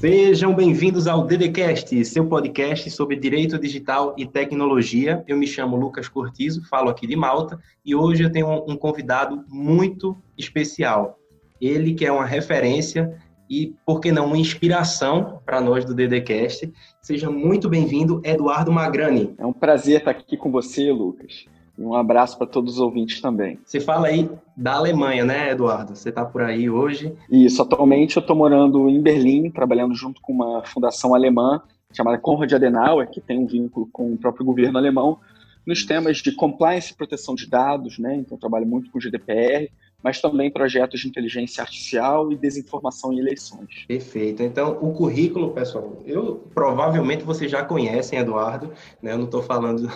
Sejam bem-vindos ao DDCast, seu podcast sobre direito digital e tecnologia. Eu me chamo Lucas Cortizo, falo aqui de Malta e hoje eu tenho um convidado muito especial. Ele que é uma referência e, por que não, uma inspiração para nós do DDCast. Seja muito bem-vindo, Eduardo Magrani. É um prazer estar aqui com você, Lucas. Um abraço para todos os ouvintes também. Você fala aí da Alemanha, né, Eduardo? Você está por aí hoje? Isso, atualmente eu estou morando em Berlim, trabalhando junto com uma fundação alemã chamada Konrad Adenauer, que tem um vínculo com o próprio governo alemão, nos temas de compliance e proteção de dados, né? Então, trabalho muito com GDPR, mas também projetos de inteligência artificial e desinformação em eleições. Perfeito. Então, o currículo, pessoal, eu provavelmente vocês já conhecem, Eduardo, né? Eu não estou falando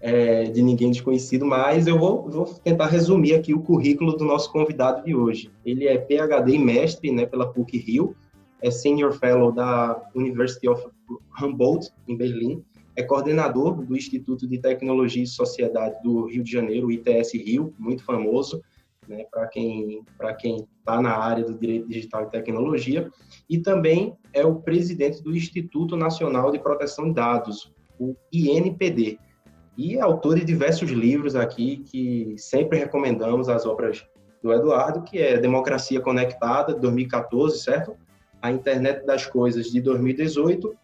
é, de ninguém desconhecido, mas eu vou, vou, tentar resumir aqui o currículo do nosso convidado de hoje. Ele é PhD e mestre, né, pela PUC Rio, é Senior Fellow da University of Humboldt, em Berlim, é coordenador do Instituto de Tecnologia e Sociedade do Rio de Janeiro, ITS Rio, muito famoso, né, para quem para quem está na área do direito digital e tecnologia, e também é o presidente do Instituto Nacional de Proteção de Dados, o INPD, e é autor de diversos livros aqui que sempre recomendamos as obras do Eduardo, que é Democracia Conectada, de 2014, certo? A Internet das Coisas, de 2018,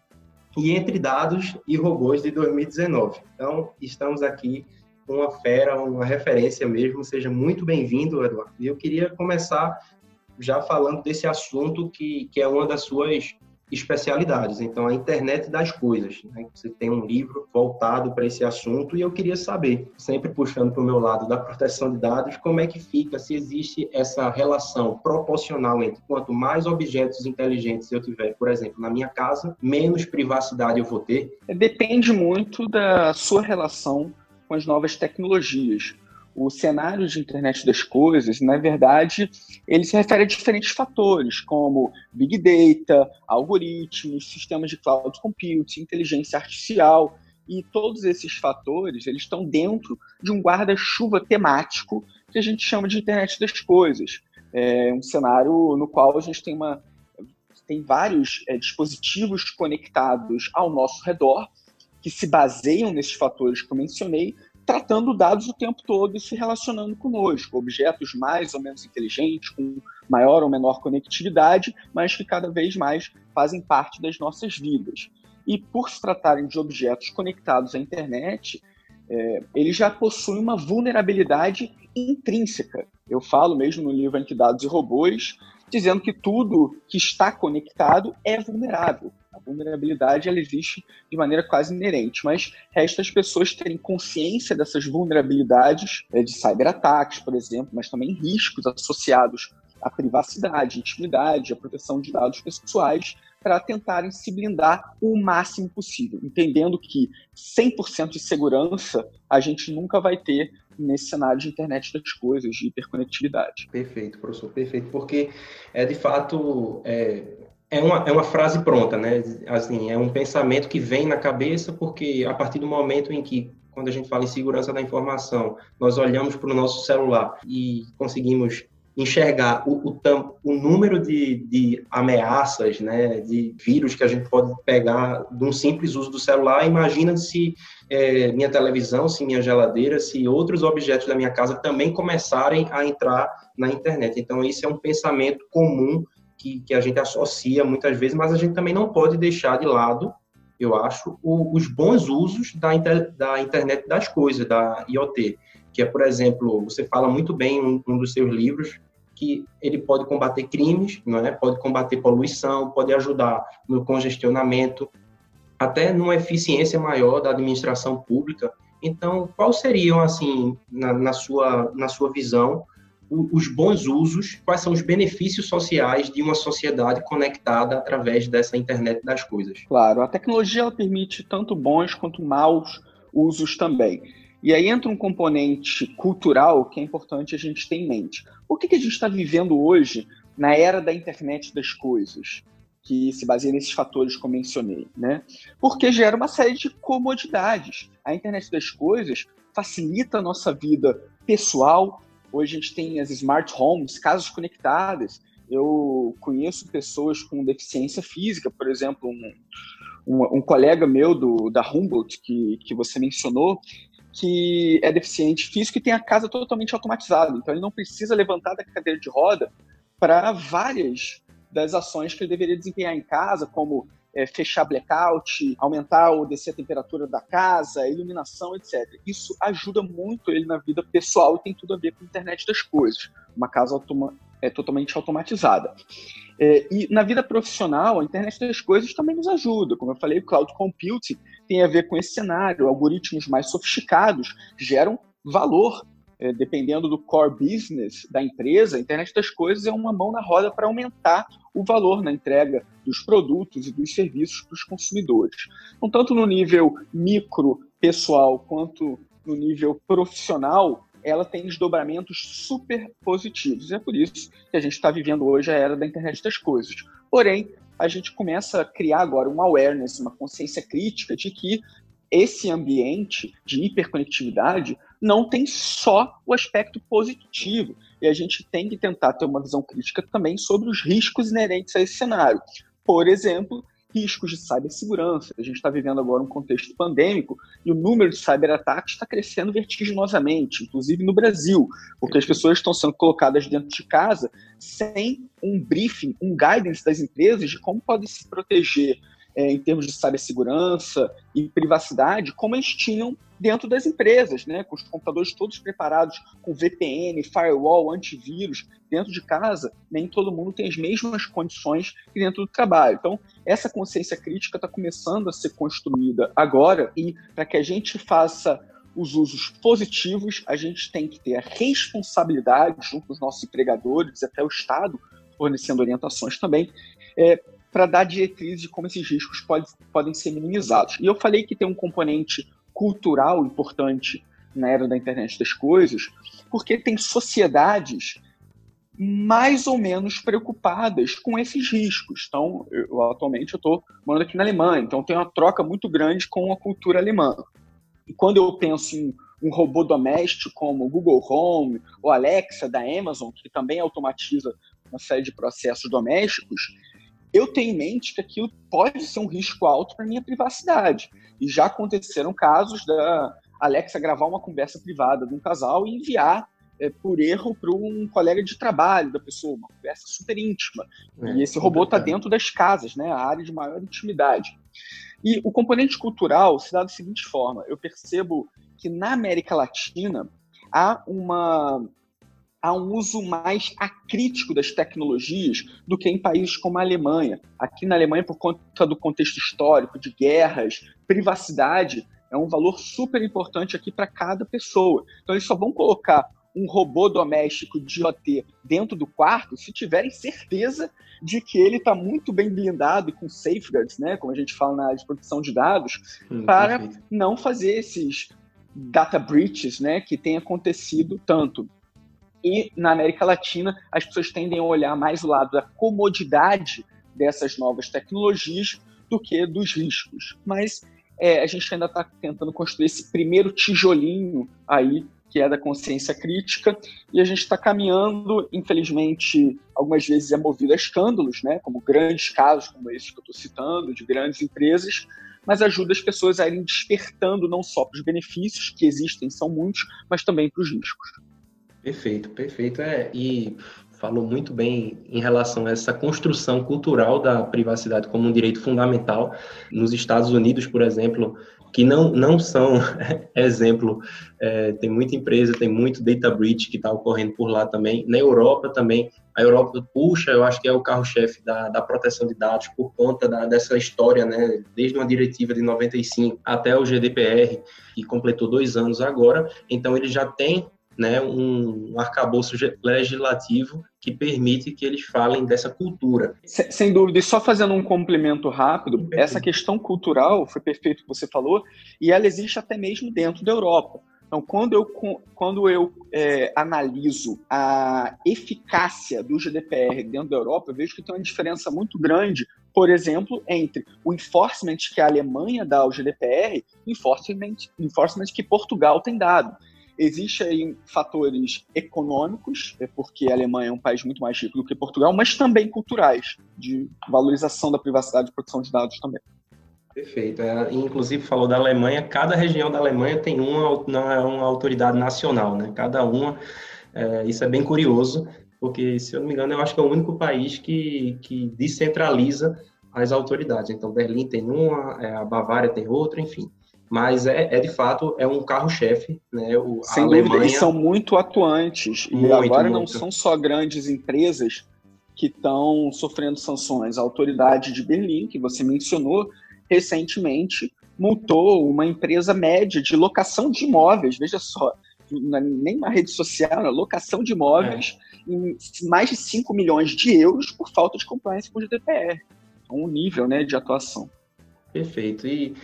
e Entre Dados e Robôs, de 2019. Então, estamos aqui uma fera, uma referência mesmo. Seja muito bem-vindo, Eduardo. E eu queria começar já falando desse assunto que, que é uma das suas especialidades. Então, a internet das coisas. Né? Você tem um livro voltado para esse assunto e eu queria saber, sempre puxando para o meu lado da proteção de dados, como é que fica, se existe essa relação proporcional entre quanto mais objetos inteligentes eu tiver, por exemplo, na minha casa, menos privacidade eu vou ter? Depende muito da sua relação com as novas tecnologias. O cenário de internet das coisas, na verdade, ele se refere a diferentes fatores, como big data, algoritmos, sistemas de cloud computing, inteligência artificial, e todos esses fatores eles estão dentro de um guarda-chuva temático que a gente chama de internet das coisas. É um cenário no qual a gente tem uma tem vários é, dispositivos conectados ao nosso redor que se baseiam nesses fatores que eu mencionei, tratando dados o tempo todo e se relacionando conosco, objetos mais ou menos inteligentes, com maior ou menor conectividade, mas que cada vez mais fazem parte das nossas vidas. E por se tratarem de objetos conectados à internet, é, eles já possuem uma vulnerabilidade intrínseca. Eu falo mesmo no livro Entre Dados e Robôs, dizendo que tudo que está conectado é vulnerável. A vulnerabilidade ela existe de maneira quase inerente, mas resta as pessoas terem consciência dessas vulnerabilidades é, de cyberataques, por exemplo, mas também riscos associados à privacidade, intimidade, à proteção de dados pessoais, para tentarem se blindar o máximo possível, entendendo que 100% de segurança a gente nunca vai ter nesse cenário de internet das coisas, de hiperconectividade. Perfeito, professor, perfeito, porque é de fato é, é uma, é uma frase pronta, né? Assim, é um pensamento que vem na cabeça, porque a partir do momento em que, quando a gente fala em segurança da informação, nós olhamos para o nosso celular e conseguimos enxergar o, o, o número de, de, ameaças, né, de vírus que a gente pode pegar de um simples uso do celular, imagina se é, minha televisão, se minha geladeira, se outros objetos da minha casa também começarem a entrar na internet. Então, esse é um pensamento comum que, que a gente associa muitas vezes, mas a gente também não pode deixar de lado, eu acho, o, os bons usos da, inter, da internet das coisas, da IoT, que é, por exemplo, você fala muito bem em um, um dos seus livros, que ele pode combater crimes, não é? pode combater poluição, pode ajudar no congestionamento, até numa eficiência maior da administração pública. Então, quais seriam, assim, na, na, sua, na sua visão, os bons usos, quais são os benefícios sociais de uma sociedade conectada através dessa internet das coisas. Claro, a tecnologia ela permite tanto bons quanto maus usos também. E aí entra um componente cultural que é importante a gente ter em mente. O que, que a gente está vivendo hoje na era da internet das coisas? que se baseia nesses fatores que eu mencionei, né? Porque gera uma série de comodidades. A internet das coisas facilita a nossa vida pessoal, Hoje a gente tem as smart homes, casas conectadas, Eu conheço pessoas com deficiência física, por exemplo, um, um, um colega meu do, da Humboldt, que, que você mencionou, que é deficiente físico e tem a casa totalmente automatizada. Então, ele não precisa levantar da cadeira de roda para várias das ações que ele deveria desempenhar em casa, como é, fechar blackout, aumentar ou descer a temperatura da casa, iluminação, etc. Isso ajuda muito ele na vida pessoal e tem tudo a ver com a internet das coisas. Uma casa automa é totalmente automatizada. É, e na vida profissional, a internet das coisas também nos ajuda. Como eu falei, o cloud computing tem a ver com esse cenário. Algoritmos mais sofisticados geram valor dependendo do core business da empresa, a internet das coisas é uma mão na roda para aumentar o valor na entrega dos produtos e dos serviços para os consumidores. Então, tanto no nível micro, pessoal, quanto no nível profissional, ela tem desdobramentos super positivos. É por isso que a gente está vivendo hoje a era da internet das coisas. Porém, a gente começa a criar agora uma awareness, uma consciência crítica de que esse ambiente de hiperconectividade não tem só o aspecto positivo. E a gente tem que tentar ter uma visão crítica também sobre os riscos inerentes a esse cenário. Por exemplo, riscos de cibersegurança. A gente está vivendo agora um contexto pandêmico e o número de cyberataques está crescendo vertiginosamente, inclusive no Brasil, porque as pessoas estão sendo colocadas dentro de casa sem um briefing, um guidance das empresas de como podem se proteger é, em termos de cibersegurança e privacidade, como eles tinham dentro das empresas, né? com os computadores todos preparados com VPN, firewall, antivírus, dentro de casa, nem todo mundo tem as mesmas condições que dentro do trabalho. Então, essa consciência crítica está começando a ser construída agora e para que a gente faça os usos positivos, a gente tem que ter a responsabilidade, junto com os nossos empregadores, até o Estado, fornecendo orientações também, é, para dar diretrizes de como esses riscos pode, podem ser minimizados. E eu falei que tem um componente cultural importante na era da internet das coisas, porque tem sociedades mais ou menos preocupadas com esses riscos. Então, eu, atualmente eu estou morando aqui na Alemanha, então tem uma troca muito grande com a cultura alemã. E quando eu penso em um robô doméstico como o Google Home ou Alexa da Amazon, que também automatiza uma série de processos domésticos, eu tenho em mente que aquilo pode ser um risco alto para minha privacidade. E já aconteceram casos da Alexa gravar uma conversa privada de um casal e enviar é, por erro para um colega de trabalho da pessoa, uma conversa super íntima. É, e esse robô está dentro das casas, né, a área de maior intimidade. E o componente cultural se dá da seguinte forma: eu percebo que na América Latina há uma há um uso mais acrítico das tecnologias do que em países como a Alemanha. Aqui na Alemanha, por conta do contexto histórico, de guerras, privacidade é um valor super importante aqui para cada pessoa. Então, eles só vão colocar um robô doméstico de IoT dentro do quarto se tiverem certeza de que ele está muito bem blindado e com safeguards, né, como a gente fala na área de proteção de dados, hum, para perfeito. não fazer esses data breaches, né, que tem acontecido tanto e na América Latina, as pessoas tendem a olhar mais o lado da comodidade dessas novas tecnologias do que dos riscos. Mas é, a gente ainda está tentando construir esse primeiro tijolinho aí, que é da consciência crítica, e a gente está caminhando, infelizmente, algumas vezes é movido a escândalos, né, como grandes casos como esses que eu estou citando, de grandes empresas, mas ajuda as pessoas a irem despertando não só para os benefícios, que existem, são muitos, mas também para os riscos. Perfeito, perfeito. É, e falou muito bem em relação a essa construção cultural da privacidade como um direito fundamental. Nos Estados Unidos, por exemplo, que não, não são exemplo, é, tem muita empresa, tem muito data breach que está ocorrendo por lá também. Na Europa também, a Europa puxa, eu acho que é o carro-chefe da, da proteção de dados por conta da, dessa história, né, desde uma diretiva de 95 até o GDPR, que completou dois anos agora. Então, ele já tem né, um arcabouço legislativo que permite que eles falem dessa cultura. Sem, sem dúvida, e só fazendo um complemento rápido, essa questão cultural, foi perfeito o que você falou, e ela existe até mesmo dentro da Europa. Então, quando eu, quando eu é, analiso a eficácia do GDPR dentro da Europa, eu vejo que tem uma diferença muito grande, por exemplo, entre o enforcement que a Alemanha dá ao GDPR e o enforcement, enforcement que Portugal tem dado. Existem aí fatores econômicos, é porque a Alemanha é um país muito mais rico do que Portugal, mas também culturais, de valorização da privacidade e proteção de dados também. Perfeito. É, inclusive falou da Alemanha, cada região da Alemanha tem uma, uma autoridade nacional, né? Cada uma, é, isso é bem curioso, porque se eu não me engano, eu acho que é o único país que, que descentraliza as autoridades. Então, Berlim tem uma, é, a Bavária tem outra, enfim mas é, é de fato é um carro-chefe, né? O, Sem dúvida, Alemanha... eles são muito atuantes muito, e agora muito. não são só grandes empresas que estão sofrendo sanções. A autoridade de Berlim, que você mencionou recentemente, multou uma empresa média de locação de imóveis. Veja só, é nem uma rede social, na locação de imóveis é. em mais de 5 milhões de euros por falta de compliance com o GDPR. Então, um nível né, de atuação. Perfeito. E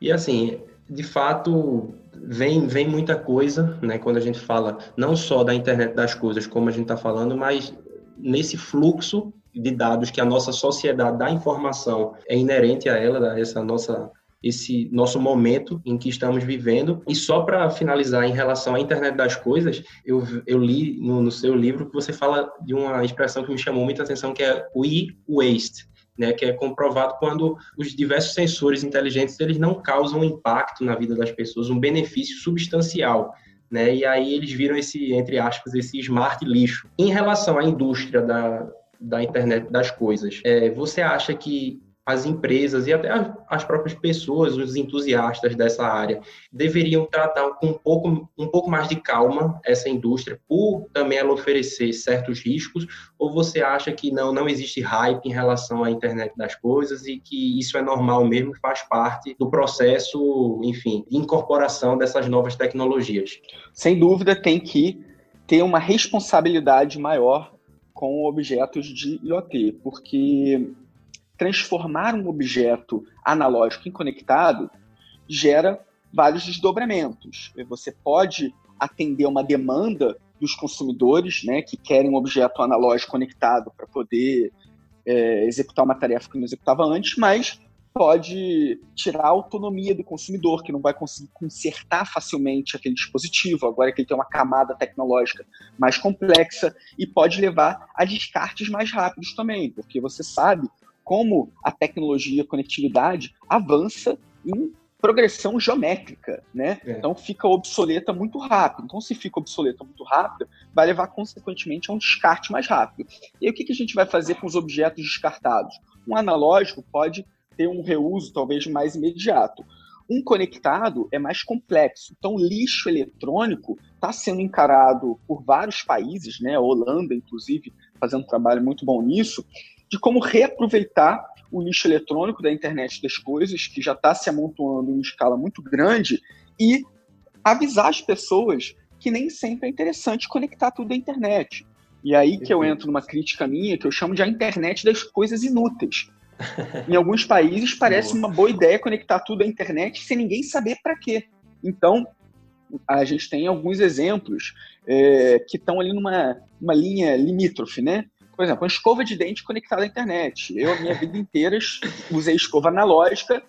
e assim, de fato, vem, vem muita coisa, né? Quando a gente fala não só da internet das coisas, como a gente está falando, mas nesse fluxo de dados que a nossa sociedade da informação é inerente a ela, essa nossa esse nosso momento em que estamos vivendo. E só para finalizar, em relação à internet das coisas, eu, eu li no, no seu livro que você fala de uma expressão que me chamou muita atenção, que é o e-waste né, que é comprovado quando os diversos sensores inteligentes eles não causam impacto na vida das pessoas, um benefício substancial. Né, e aí eles viram esse, entre aspas, esse smart lixo. Em relação à indústria da, da internet das coisas, é, você acha que as empresas e até as próprias pessoas, os entusiastas dessa área, deveriam tratar com um pouco, um pouco mais de calma essa indústria, por também ela oferecer certos riscos? Ou você acha que não, não existe hype em relação à internet das coisas e que isso é normal mesmo, faz parte do processo, enfim, de incorporação dessas novas tecnologias? Sem dúvida, tem que ter uma responsabilidade maior com objetos de IoT, porque transformar um objeto analógico em conectado gera vários desdobramentos. Você pode atender uma demanda dos consumidores, né, que querem um objeto analógico conectado para poder é, executar uma tarefa que não executava antes, mas pode tirar a autonomia do consumidor, que não vai conseguir consertar facilmente aquele dispositivo, agora que ele tem uma camada tecnológica mais complexa, e pode levar a descartes mais rápidos também, porque você sabe como a tecnologia, a conectividade avança em progressão geométrica, né? É. Então fica obsoleta muito rápido. Então se fica obsoleta muito rápido, vai levar consequentemente a um descarte mais rápido. E aí, o que, que a gente vai fazer com os objetos descartados? Um analógico pode ter um reuso talvez mais imediato. Um conectado é mais complexo. Então, lixo eletrônico está sendo encarado por vários países, né? A Holanda, inclusive, fazendo um trabalho muito bom nisso, de como reaproveitar o lixo eletrônico da internet das coisas, que já está se amontoando em escala muito grande, e avisar as pessoas que nem sempre é interessante conectar tudo à internet. E aí que eu entro numa crítica minha, que eu chamo de a internet das coisas inúteis. em alguns países parece uma boa ideia conectar tudo à internet sem ninguém saber para quê. Então, a gente tem alguns exemplos é, que estão ali numa uma linha limítrofe, né? Por exemplo, uma escova de dente conectada à internet. Eu, a minha vida inteira, usei escova analógica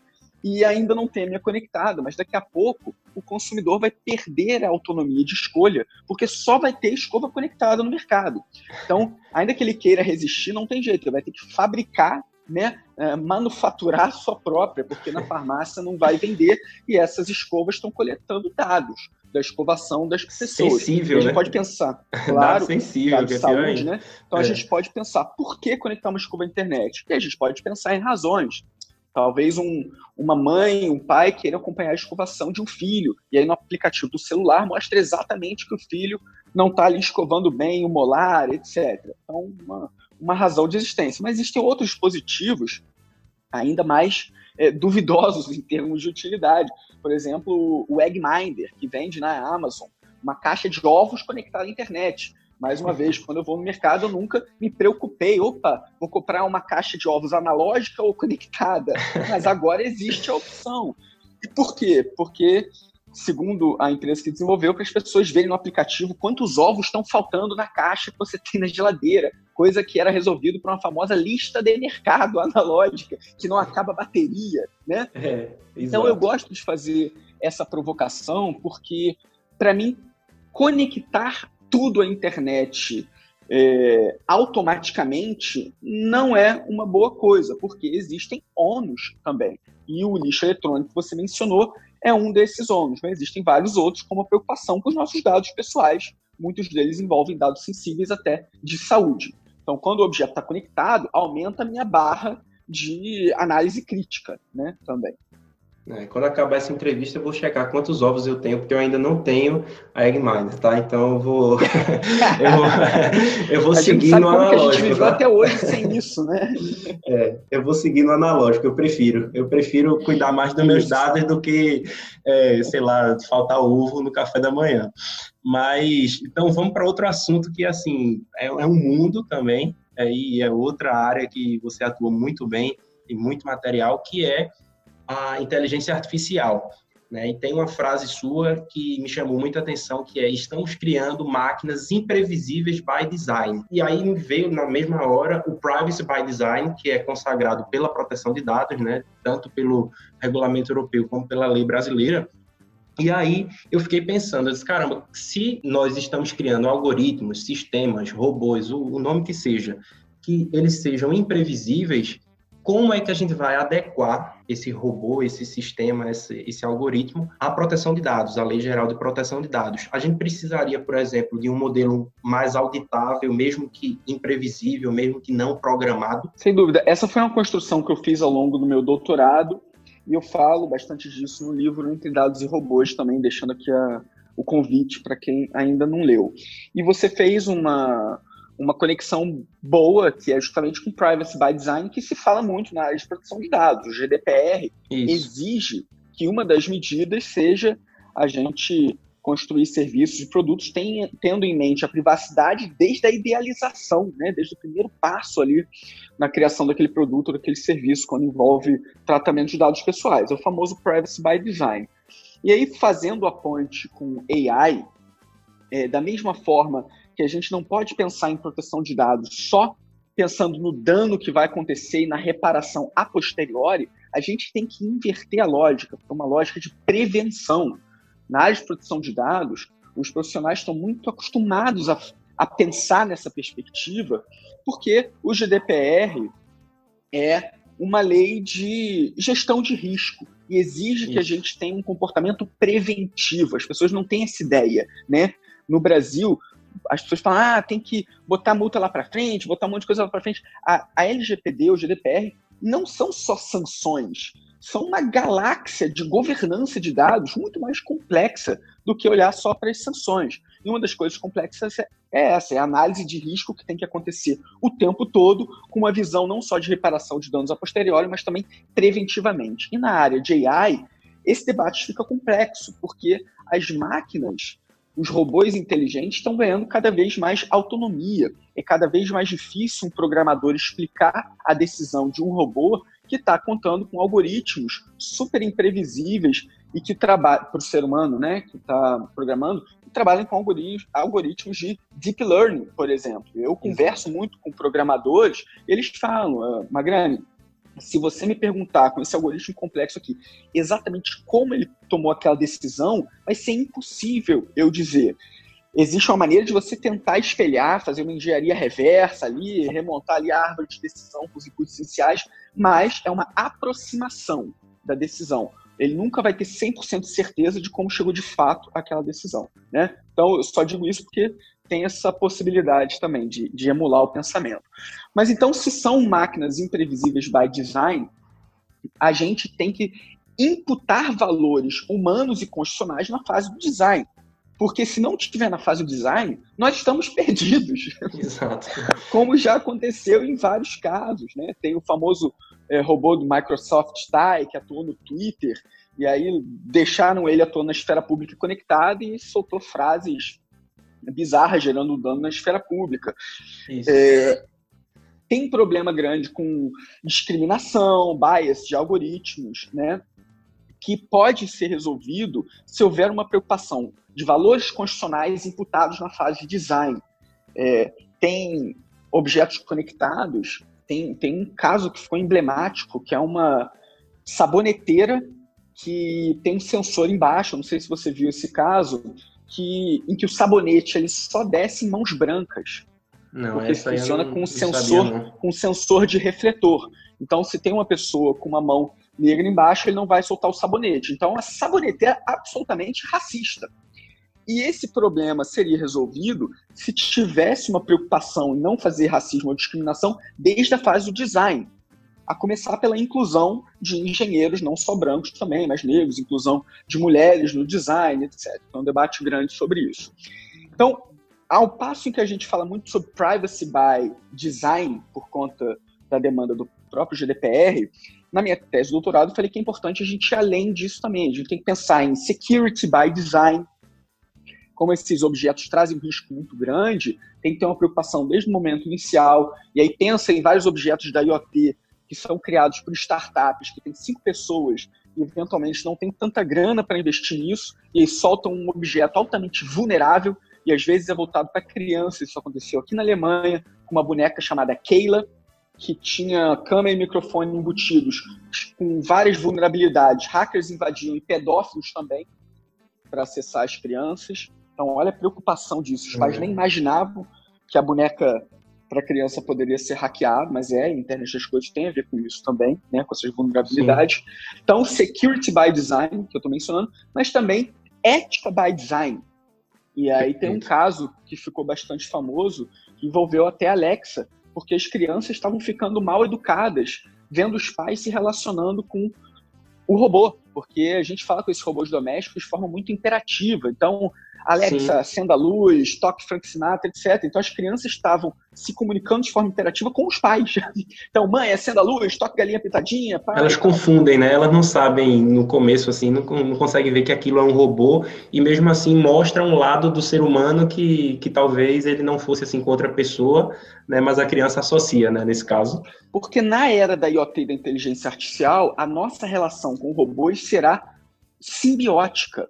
e ainda não tenho a minha conectada, mas daqui a pouco o consumidor vai perder a autonomia de escolha, porque só vai ter escova conectada no mercado. Então, ainda que ele queira resistir, não tem jeito, ele vai ter que fabricar né, é, manufaturar a sua própria, porque na farmácia não vai vender e essas escovas estão coletando dados da escovação das pessoas. Sensível, a gente né? pode pensar, claro, sensível, de saúde, né? Então é. a gente pode pensar por que conectar uma escova à internet? E a gente pode pensar em razões. Talvez um, uma mãe, um pai queira acompanhar a escovação de um filho, e aí no aplicativo do celular mostra exatamente que o filho não está ali escovando bem o molar, etc. Então, uma, uma razão de existência. Mas existem outros dispositivos ainda mais é, duvidosos em termos de utilidade. Por exemplo, o Eggminder, que vende na Amazon uma caixa de ovos conectada à internet. Mais uma vez, quando eu vou no mercado, eu nunca me preocupei. Opa, vou comprar uma caixa de ovos analógica ou conectada. Mas agora existe a opção. E por quê? Porque, segundo a empresa que desenvolveu, para as pessoas verem no aplicativo quantos ovos estão faltando na caixa que você tem na geladeira coisa que era resolvido por uma famosa lista de mercado analógica, que não acaba a bateria, né? É, então eu gosto de fazer essa provocação porque, para mim, conectar tudo à internet é, automaticamente não é uma boa coisa, porque existem ônus também. E o lixo eletrônico que você mencionou é um desses ônus, mas existem vários outros, como a preocupação com os nossos dados pessoais. Muitos deles envolvem dados sensíveis até de saúde. Então, quando o objeto está conectado, aumenta a minha barra de análise crítica né, também. É, quando acabar essa entrevista, eu vou checar quantos ovos eu tenho, porque eu ainda não tenho a Eggminder, tá? Então eu vou. eu vou, eu vou seguir no analógico. a gente viveu tá? até hoje sem isso, né? É, eu vou seguir no analógico, eu prefiro. Eu prefiro cuidar mais dos meus dados do que, é, sei lá, faltar ovo no café da manhã. Mas, então vamos para outro assunto que, assim, é, é um mundo também, aí é outra área que você atua muito bem, e muito material, que é a inteligência artificial. Né? E tem uma frase sua que me chamou muita atenção, que é estamos criando máquinas imprevisíveis by design. E aí veio na mesma hora o privacy by design, que é consagrado pela proteção de dados, né? tanto pelo regulamento europeu como pela lei brasileira. E aí eu fiquei pensando, eu disse, caramba, se nós estamos criando algoritmos, sistemas, robôs, o, o nome que seja, que eles sejam imprevisíveis, como é que a gente vai adequar esse robô, esse sistema, esse, esse, algoritmo à proteção de dados, à Lei Geral de Proteção de Dados. A gente precisaria, por exemplo, de um modelo mais auditável, mesmo que imprevisível, mesmo que não programado? Sem dúvida. Essa foi uma construção que eu fiz ao longo do meu doutorado e eu falo bastante disso no livro Entre Dados e Robôs, também deixando aqui a, o convite para quem ainda não leu. E você fez uma, uma conexão boa, que é justamente com Privacy by Design, que se fala muito na área de proteção de dados. O GDPR Isso. exige que uma das medidas seja a gente construir serviços e produtos tem, tendo em mente a privacidade desde a idealização, né, desde o primeiro passo ali na criação daquele produto, daquele serviço, quando envolve tratamento de dados pessoais. É o famoso Privacy by Design. E aí, fazendo a ponte com AI, é, da mesma forma que a gente não pode pensar em proteção de dados só pensando no dano que vai acontecer e na reparação a posteriori, a gente tem que inverter a lógica para uma lógica de prevenção. Na área de proteção de dados, os profissionais estão muito acostumados a, a pensar nessa perspectiva, porque o GDPR é uma lei de gestão de risco e exige que a gente tenha um comportamento preventivo. As pessoas não têm essa ideia, né? No Brasil, as pessoas falam, ah, tem que botar multa lá para frente, botar um monte de coisa lá para frente. A, a LGPD, o GDPR, não são só sanções, são uma galáxia de governança de dados muito mais complexa do que olhar só para as sanções. E uma das coisas complexas é, é essa, é a análise de risco que tem que acontecer o tempo todo, com uma visão não só de reparação de danos a posteriori, mas também preventivamente. E na área de AI, esse debate fica complexo, porque as máquinas os robôs inteligentes estão ganhando cada vez mais autonomia. É cada vez mais difícil um programador explicar a decisão de um robô que está contando com algoritmos super imprevisíveis e que trabalham para o ser humano, né, que está programando, que trabalham com algoritmos de deep learning, por exemplo. Eu converso muito com programadores, eles falam, uh, Magrani, se você me perguntar com esse algoritmo complexo aqui exatamente como ele tomou aquela decisão, vai ser impossível eu dizer. Existe uma maneira de você tentar espelhar, fazer uma engenharia reversa ali, remontar ali a árvore de decisão com os inputs iniciais, mas é uma aproximação da decisão. Ele nunca vai ter 100% de certeza de como chegou de fato aquela decisão. Né? Então, eu só digo isso porque tem essa possibilidade também de, de emular o pensamento. Mas então, se são máquinas imprevisíveis by design, a gente tem que imputar valores humanos e constitucionais na fase do design. Porque se não estiver na fase do design, nós estamos perdidos. Exato. Como já aconteceu em vários casos. Né? Tem o famoso é, robô do Microsoft Tai, que atuou no Twitter, e aí deixaram ele atuar na esfera pública conectada e soltou frases bizarra, gerando dano na esfera pública. É, tem problema grande com discriminação, bias de algoritmos, né? que pode ser resolvido se houver uma preocupação de valores constitucionais imputados na fase de design. É, tem objetos conectados, tem, tem um caso que ficou emblemático, que é uma saboneteira que tem um sensor embaixo, não sei se você viu esse caso, que, em que o sabonete ele só desce em mãos brancas. Não, porque funciona não, com, um sensor, sabia, com um sensor de refletor. Então, se tem uma pessoa com uma mão negra embaixo, ele não vai soltar o sabonete. Então, a sabonete é absolutamente racista. E esse problema seria resolvido se tivesse uma preocupação em não fazer racismo ou discriminação desde a fase do design. A começar pela inclusão de engenheiros, não só brancos também, mas negros, inclusão de mulheres no design, etc. Então, um debate grande sobre isso. Então, ao passo em que a gente fala muito sobre privacy by design, por conta da demanda do próprio GDPR, na minha tese de doutorado eu falei que é importante a gente ir além disso também. A gente tem que pensar em security by design, como esses objetos trazem um risco muito grande, tem que ter uma preocupação desde o momento inicial, e aí pensa em vários objetos da IoT que são criados por startups, que tem cinco pessoas e eventualmente não tem tanta grana para investir nisso, e aí soltam um objeto altamente vulnerável, e às vezes é voltado para crianças. Isso aconteceu aqui na Alemanha, com uma boneca chamada Keila, que tinha câmera e microfone embutidos, com várias vulnerabilidades. Hackers invadiam e pedófilos também para acessar as crianças. Então, olha a preocupação disso. Os pais uhum. nem imaginavam que a boneca para criança poderia ser hackeada, mas é, a internet das coisas tem a ver com isso também, né, com essas vulnerabilidades. Sim. Então, security by design, que eu estou mencionando, mas também ética by design. E aí tem um caso que ficou bastante famoso, que envolveu até a Alexa, porque as crianças estavam ficando mal educadas, vendo os pais se relacionando com o robô, porque a gente fala com esses robôs domésticos de forma muito imperativa. Então, Alexa, Sim. acenda a luz, toque Frank Sinatra, etc. Então as crianças estavam se comunicando de forma interativa com os pais. Então, mãe, acenda a luz, toque galinha pitadinha. Pai, Elas confundem, né? Elas não sabem no começo, assim, não, não conseguem ver que aquilo é um robô e mesmo assim mostra um lado do ser humano que, que talvez ele não fosse assim com outra pessoa, né? Mas a criança associa, né? Nesse caso. Porque na era da IoT da inteligência artificial, a nossa relação com robôs será simbiótica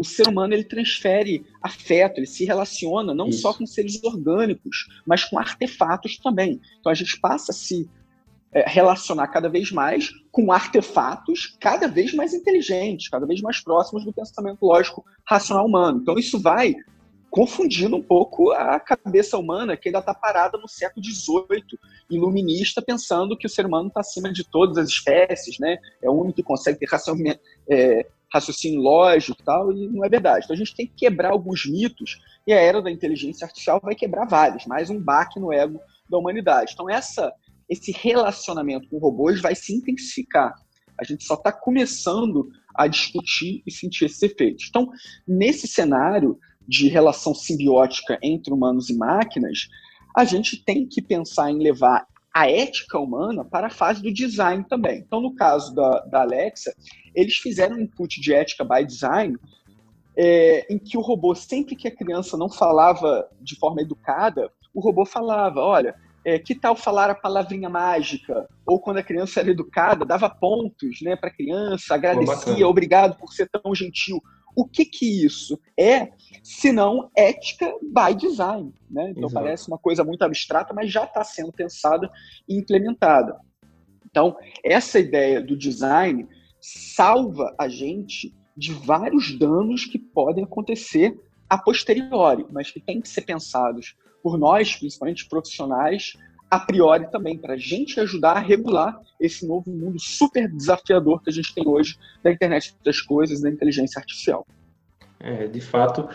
o ser humano ele transfere afeto, ele se relaciona não Isso. só com seres orgânicos, mas com artefatos também. Então a gente passa a se é, relacionar cada vez mais com artefatos cada vez mais inteligentes, cada vez mais próximos do pensamento lógico racional humano. Então isso vai confundindo um pouco a cabeça humana que ainda está parada no século XVIII, iluminista, pensando que o ser humano está acima de todas as espécies, né? É o único que consegue ter é, raciocínio lógico e tal, e não é verdade. Então a gente tem que quebrar alguns mitos, e a era da inteligência artificial vai quebrar vários, mais um baque no ego da humanidade. Então essa, esse relacionamento com robôs vai se intensificar. A gente só está começando a discutir e sentir esses efeitos. Então, nesse cenário de relação simbiótica entre humanos e máquinas, a gente tem que pensar em levar a ética humana para a fase do design também. Então, no caso da, da Alexa, eles fizeram um input de ética by design é, em que o robô, sempre que a criança não falava de forma educada, o robô falava, olha, é, que tal falar a palavrinha mágica? Ou quando a criança era educada, dava pontos né, para a criança, agradecia, obrigado por ser tão gentil. O que que isso é, se não ética by design? Né? Então Exato. parece uma coisa muito abstrata, mas já está sendo pensada e implementada. Então, essa ideia do design salva a gente de vários danos que podem acontecer a posteriori, mas que têm que ser pensados por nós, principalmente profissionais, a priori também, para a gente ajudar a regular esse novo mundo super desafiador que a gente tem hoje da internet das coisas, da inteligência artificial. É, de fato,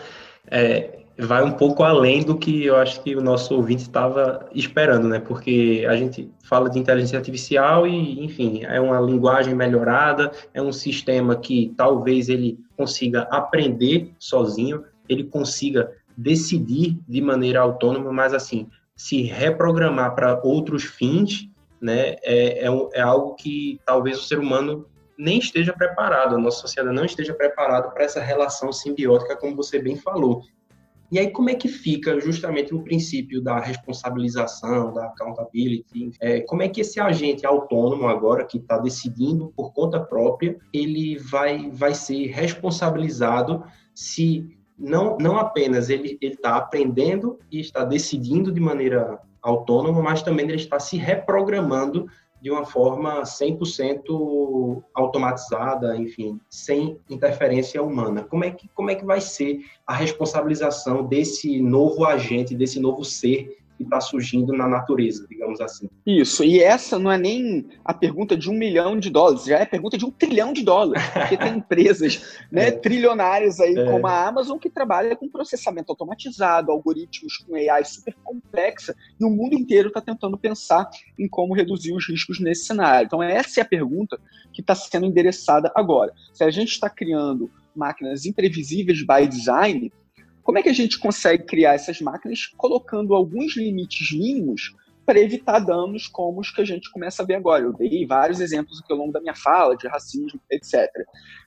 é, vai um pouco além do que eu acho que o nosso ouvinte estava esperando, né? Porque a gente fala de inteligência artificial e, enfim, é uma linguagem melhorada, é um sistema que talvez ele consiga aprender sozinho, ele consiga decidir de maneira autônoma, mas assim, se reprogramar para outros fins, né, é, é, é, algo que talvez o ser humano nem esteja preparado, a nossa sociedade não esteja preparada para essa relação simbiótica, como você bem falou. E aí, como é que fica justamente o princípio da responsabilização, da accountability? É, como é que esse agente autônomo agora, que está decidindo por conta própria, ele vai, vai ser responsabilizado se não, não apenas ele está aprendendo e está decidindo de maneira autônoma, mas também ele está se reprogramando de uma forma 100% automatizada, enfim, sem interferência humana. Como é que como é que vai ser a responsabilização desse novo agente, desse novo ser que está surgindo na natureza, digamos assim. Isso, e essa não é nem a pergunta de um milhão de dólares, já é a pergunta de um trilhão de dólares, porque tem empresas né, é. trilionárias aí, é. como a Amazon, que trabalha com processamento automatizado, algoritmos com AI super complexa, e o mundo inteiro está tentando pensar em como reduzir os riscos nesse cenário. Então, essa é a pergunta que está sendo endereçada agora. Se a gente está criando máquinas imprevisíveis by design, como é que a gente consegue criar essas máquinas colocando alguns limites mínimos para evitar danos como os que a gente começa a ver agora? Eu dei vários exemplos aqui ao longo da minha fala, de racismo, etc.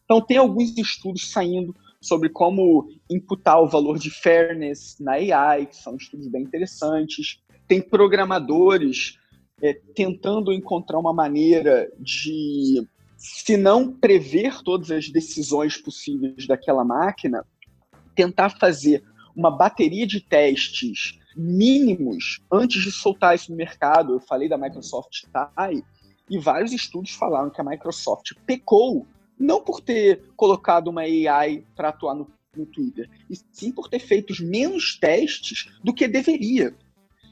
Então, tem alguns estudos saindo sobre como imputar o valor de fairness na AI, que são estudos bem interessantes. Tem programadores é, tentando encontrar uma maneira de, se não prever todas as decisões possíveis daquela máquina, tentar fazer uma bateria de testes mínimos antes de soltar isso no mercado. Eu falei da Microsoft TAI e vários estudos falaram que a Microsoft pecou não por ter colocado uma AI para atuar no, no Twitter, e sim por ter feito menos testes do que deveria.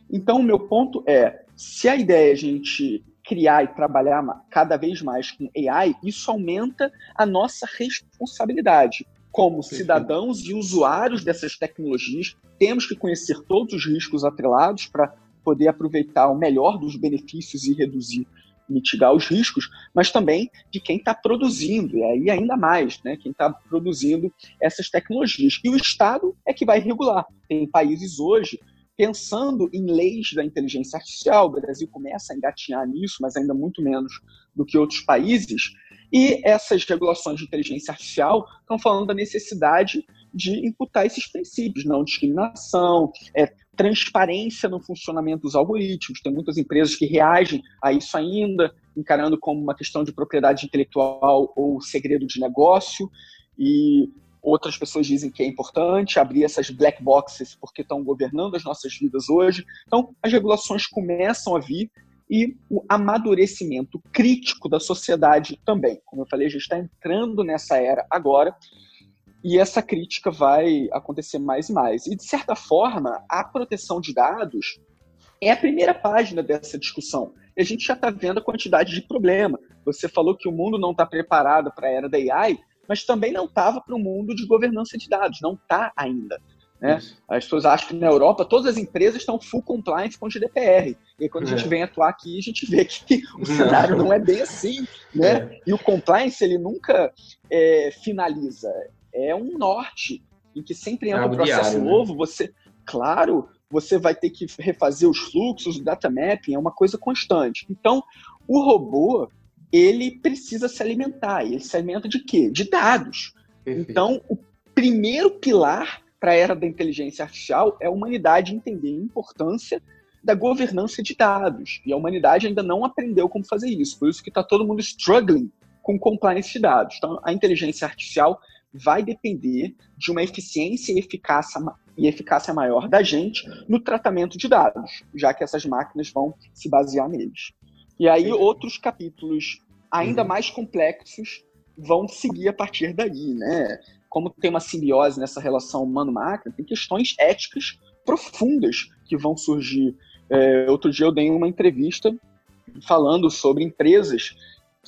Então, o meu ponto é: se a ideia é a gente criar e trabalhar cada vez mais com AI, isso aumenta a nossa responsabilidade como cidadãos e usuários dessas tecnologias, temos que conhecer todos os riscos atrelados para poder aproveitar o melhor dos benefícios e reduzir, mitigar os riscos, mas também de quem está produzindo, e aí ainda mais, né, quem está produzindo essas tecnologias. E o Estado é que vai regular. Tem países hoje pensando em leis da inteligência artificial, o Brasil começa a engatinhar nisso, mas ainda muito menos do que outros países, e essas regulações de inteligência artificial estão falando da necessidade de imputar esses princípios, não discriminação, é, transparência no funcionamento dos algoritmos. Tem muitas empresas que reagem a isso ainda, encarando como uma questão de propriedade intelectual ou segredo de negócio, e outras pessoas dizem que é importante abrir essas black boxes porque estão governando as nossas vidas hoje. Então, as regulações começam a vir e o amadurecimento crítico da sociedade também. Como eu falei, a gente está entrando nessa era agora e essa crítica vai acontecer mais e mais. E, de certa forma, a proteção de dados é a primeira página dessa discussão. E a gente já está vendo a quantidade de problema. Você falou que o mundo não está preparado para a era da AI, mas também não estava para o mundo de governança de dados, não está ainda. Né? As pessoas acham que na Europa todas as empresas estão full compliance com o GDPR. E quando é. a gente vem atuar aqui, a gente vê que o cenário não é bem assim. Né? É. E o compliance ele nunca é, finaliza. É um norte em que sempre entra um processo diário, né? novo. Né? Você, claro, você vai ter que refazer os fluxos, o data mapping é uma coisa constante. Então, o robô ele precisa se alimentar. E ele se alimenta de quê? De dados. Perfeito. Então, o primeiro pilar para a era da inteligência artificial é a humanidade entender a importância da governança de dados. E a humanidade ainda não aprendeu como fazer isso. Por isso que está todo mundo struggling com compliance de dados. Então, a inteligência artificial vai depender de uma eficiência e eficácia, e eficácia maior da gente no tratamento de dados, já que essas máquinas vão se basear neles. E aí, outros capítulos ainda uhum. mais complexos vão seguir a partir daí, né? Como tem uma simbiose nessa relação humano-máquina, tem questões éticas profundas que vão surgir. É, outro dia eu dei uma entrevista falando sobre empresas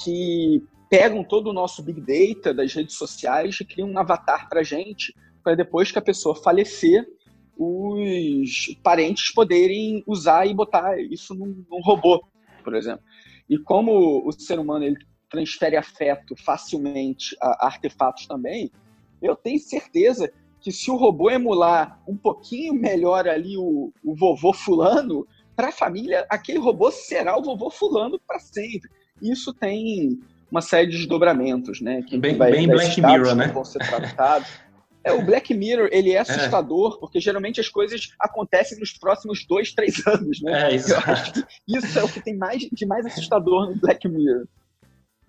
que pegam todo o nosso big data das redes sociais e criam um avatar para gente, para depois que a pessoa falecer, os parentes poderem usar e botar isso num, num robô, por exemplo. E como o ser humano ele transfere afeto facilmente a artefatos também, eu tenho certeza que se o robô emular um pouquinho melhor ali o, o vovô fulano, para a família, aquele robô será o vovô fulano para sempre. Isso tem uma série de desdobramentos, né? Que bem, vai, bem Black Mirror, né? Vão ser tratados. É, o Black Mirror, ele é, é. assustador, é. porque geralmente as coisas acontecem nos próximos dois, três anos, né? É, isso. isso é o que tem mais, de mais assustador no Black Mirror.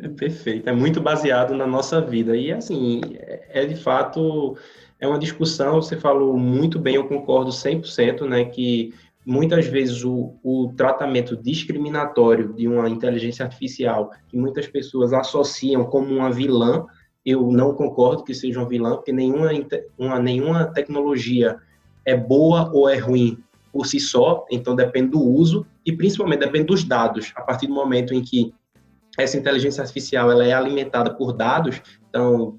É perfeito, é muito baseado na nossa vida. E, assim, é, é de fato, é uma discussão, você falou muito bem, eu concordo 100%, né, que muitas vezes o, o tratamento discriminatório de uma inteligência artificial, que muitas pessoas associam como uma vilã, eu não concordo que seja uma vilã, porque nenhuma, uma, nenhuma tecnologia é boa ou é ruim por si só, então depende do uso e principalmente depende dos dados. A partir do momento em que essa inteligência artificial ela é alimentada por dados, então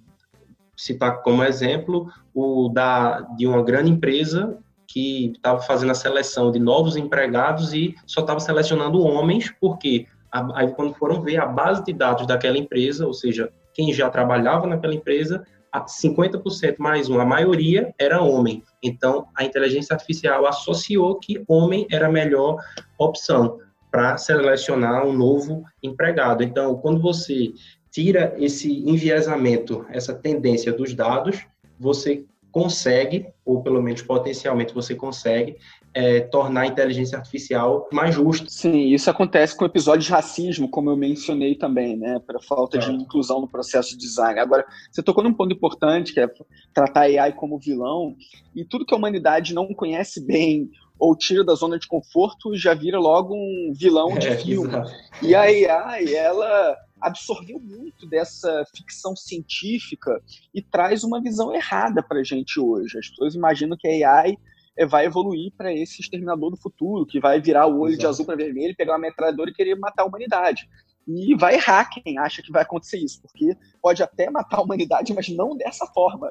citar como exemplo o da de uma grande empresa que estava fazendo a seleção de novos empregados e só estava selecionando homens, porque aí quando foram ver a base de dados daquela empresa, ou seja, quem já trabalhava naquela empresa, 50% mais um, a maioria era homem. Então, a inteligência artificial associou que homem era a melhor opção para selecionar um novo empregado. Então, quando você tira esse enviesamento, essa tendência dos dados, você consegue, ou pelo menos potencialmente você consegue, é, tornar a inteligência artificial mais justa. Sim, isso acontece com episódios de racismo, como eu mencionei também, né, para falta de inclusão no processo de design. Agora, você tocou num ponto importante, que é tratar a AI como vilão, e tudo que a humanidade não conhece bem ou tira da zona de conforto já vira logo um vilão de é, filme. Exato. E a AI, ela absorveu muito dessa ficção científica e traz uma visão errada para a gente hoje. As pessoas imaginam que a AI é, vai evoluir para esse exterminador do futuro, que vai virar o olho Exato. de azul para vermelho, pegar uma metralhadora e querer matar a humanidade. E vai errar quem acha que vai acontecer isso, porque pode até matar a humanidade, mas não dessa forma.